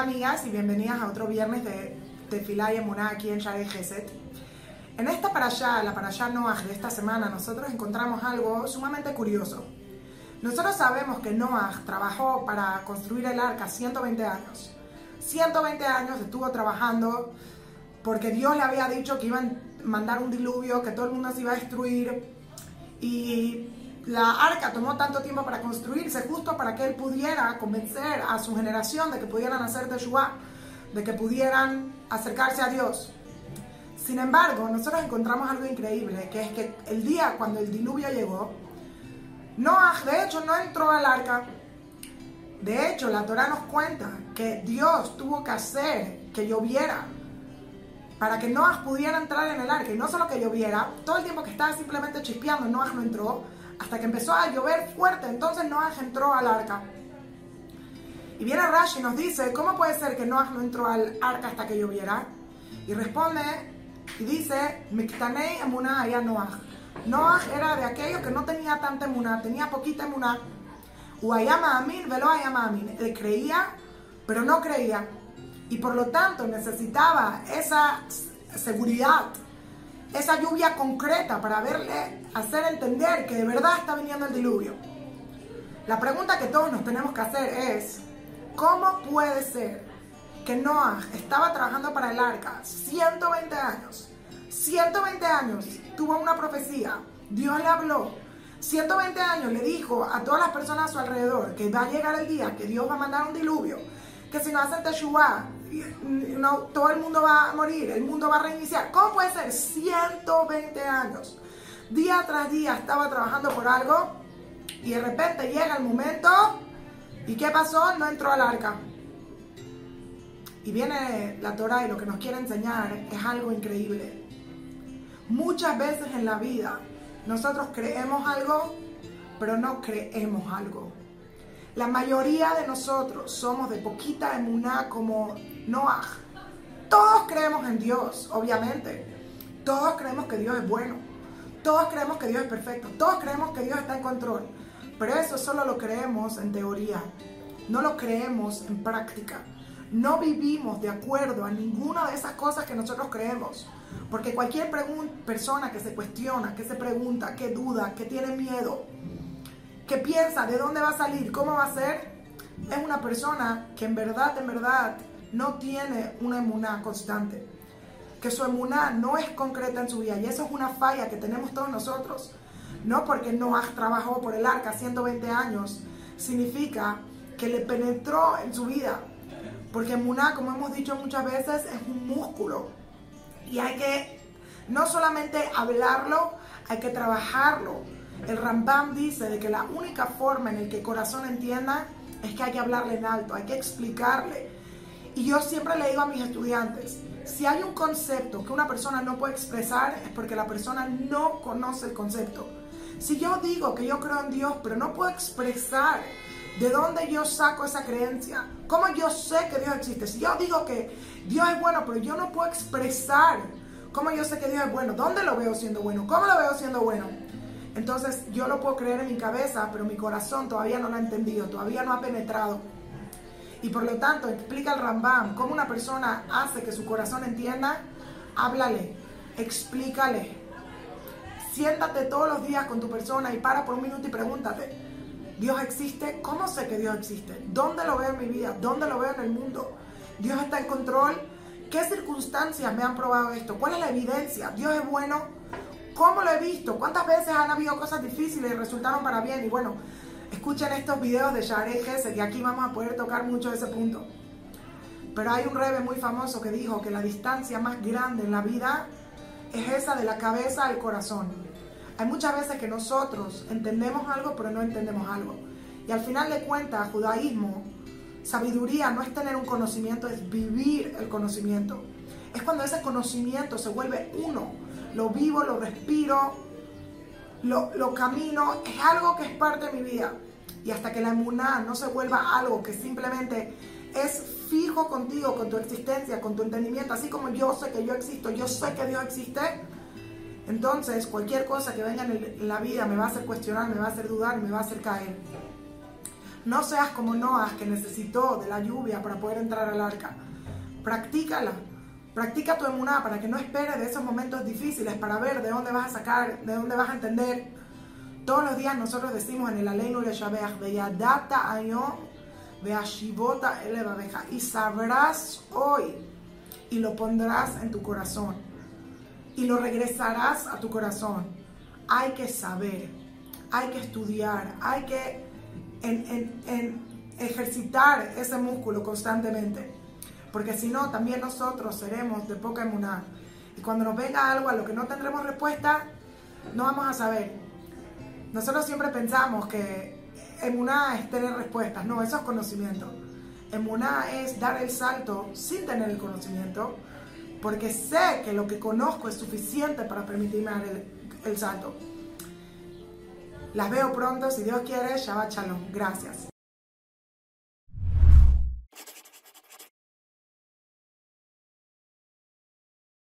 Amigas y bienvenidas a otro viernes de Tefilá y Emuná aquí en Share Geset. En esta para allá, la para allá Noah de esta semana, nosotros encontramos algo sumamente curioso. Nosotros sabemos que Noah trabajó para construir el arca 120 años. 120 años estuvo trabajando porque Dios le había dicho que iban a mandar un diluvio, que todo el mundo se iba a destruir. Y la arca tomó tanto tiempo para construirse justo para que él pudiera convencer a su generación de que pudieran hacer Teshuvah, de que pudieran acercarse a Dios. Sin embargo, nosotros encontramos algo increíble, que es que el día cuando el diluvio llegó, Noah de hecho no entró al arca. De hecho, la Torah nos cuenta que Dios tuvo que hacer que lloviera para que Noah pudiera entrar en el arca. Y no solo que lloviera, todo el tiempo que estaba simplemente chispeando, Noah no entró, hasta que empezó a llover fuerte. Entonces Noah entró al arca. Y viene Rashi y nos dice, ¿cómo puede ser que Noah no entró al arca hasta que lloviera? Y responde y dice, Miktanei emuná ya Noah. Noah era de aquellos que no tenía tanta emuná, tenía poquita emuná. Uayama amin, velo ayama amin. Él creía, pero no creía. Y por lo tanto necesitaba esa seguridad, esa lluvia concreta para verle, hacer entender que de verdad está viniendo el diluvio. La pregunta que todos nos tenemos que hacer es, ¿cómo puede ser que Noah estaba trabajando para el arca 120 años? 120 años tuvo una profecía, Dios le habló, 120 años le dijo a todas las personas a su alrededor que va a llegar el día que Dios va a mandar un diluvio, que si no hacen Teshuvah, no, todo el mundo va a morir, el mundo va a reiniciar. ¿Cómo puede ser? 120 años. Día tras día estaba trabajando por algo y de repente llega el momento y ¿qué pasó? No entró al arca. Y viene la Torah y lo que nos quiere enseñar es algo increíble. Muchas veces en la vida nosotros creemos algo, pero no creemos algo. La mayoría de nosotros somos de poquita emuná como Noah. Todos creemos en Dios, obviamente. Todos creemos que Dios es bueno. Todos creemos que Dios es perfecto. Todos creemos que Dios está en control. Pero eso solo lo creemos en teoría. No lo creemos en práctica. No vivimos de acuerdo a ninguna de esas cosas que nosotros creemos. Porque cualquier persona que se cuestiona, que se pregunta, que duda, que tiene miedo, que piensa de dónde va a salir, cómo va a ser, es una persona que en verdad, en verdad, no tiene una emuná constante. Que su emuná no es concreta en su vida. Y eso es una falla que tenemos todos nosotros. No porque Noah trabajó por el arca 120 años, significa que le penetró en su vida. Porque emuná, como hemos dicho muchas veces, es un músculo. Y hay que no solamente hablarlo, hay que trabajarlo el Rambam dice de que la única forma en la que el corazón entienda es que hay que hablarle en alto, hay que explicarle. Y yo siempre le digo a mis estudiantes, si hay un concepto que una persona no puede expresar es porque la persona no conoce el concepto. Si yo digo que yo creo en Dios, pero no puedo expresar de dónde yo saco esa creencia, cómo yo sé que Dios existe. Si yo digo que Dios es bueno, pero yo no puedo expresar cómo yo sé que Dios es bueno, ¿dónde lo veo siendo bueno? ¿Cómo lo veo siendo bueno? Entonces yo lo puedo creer en mi cabeza, pero mi corazón todavía no lo ha entendido, todavía no ha penetrado. Y por lo tanto, explica el Rambam cómo una persona hace que su corazón entienda. Háblale, explícale. Siéntate todos los días con tu persona y para por un minuto y pregúntate, ¿Dios existe? ¿Cómo sé que Dios existe? ¿Dónde lo veo en mi vida? ¿Dónde lo veo en el mundo? ¿Dios está en control? ¿Qué circunstancias me han probado esto? ¿Cuál es la evidencia? ¿Dios es bueno? ¿Cómo lo he visto? ¿Cuántas veces han habido cosas difíciles y resultaron para bien? Y bueno, escuchen estos videos de Share Gese, que aquí vamos a poder tocar mucho ese punto. Pero hay un rebe muy famoso que dijo que la distancia más grande en la vida es esa de la cabeza al corazón. Hay muchas veces que nosotros entendemos algo, pero no entendemos algo. Y al final de cuentas, judaísmo, sabiduría no es tener un conocimiento, es vivir el conocimiento. Es cuando ese conocimiento se vuelve uno lo vivo, lo respiro, lo, camino, es algo que es parte de mi vida. Y hasta que la emuná no se vuelva algo que simplemente es fijo contigo, con tu existencia, con tu entendimiento, así como yo sé que yo existo, yo sé que Dios existe, entonces cualquier cosa que venga en, la vida me va a hacer cuestionar, me va a hacer dudar, me va a hacer caer. No seas como Noah que necesitó de la lluvia para poder entrar al arca. Practícala. Practica tu emuná para que no esperes de esos momentos difíciles para ver de dónde vas a sacar, de dónde vas a entender. Todos los días nosotros decimos en el Aleinu le Shabeach, Veyadata ayom, Veashivota elevabeja. Y sabrás hoy y lo pondrás en tu corazón. Y lo regresarás a tu corazón. Hay que saber, hay que estudiar, hay que en ejercitar ese músculo constantemente. Porque si no, también nosotros seremos de poca emuná. Y cuando nos venga algo a lo que no tendremos respuesta, no vamos a saber. Nosotros siempre pensamos que emuná es tener respuestas. No, eso es conocimiento. Emuná es dar el salto sin tener el conocimiento, porque sé que lo que conozco es suficiente para permitirme dar el, el salto. Las veo pronto, si Dios quiere, Shabbat Shalom. Gracias.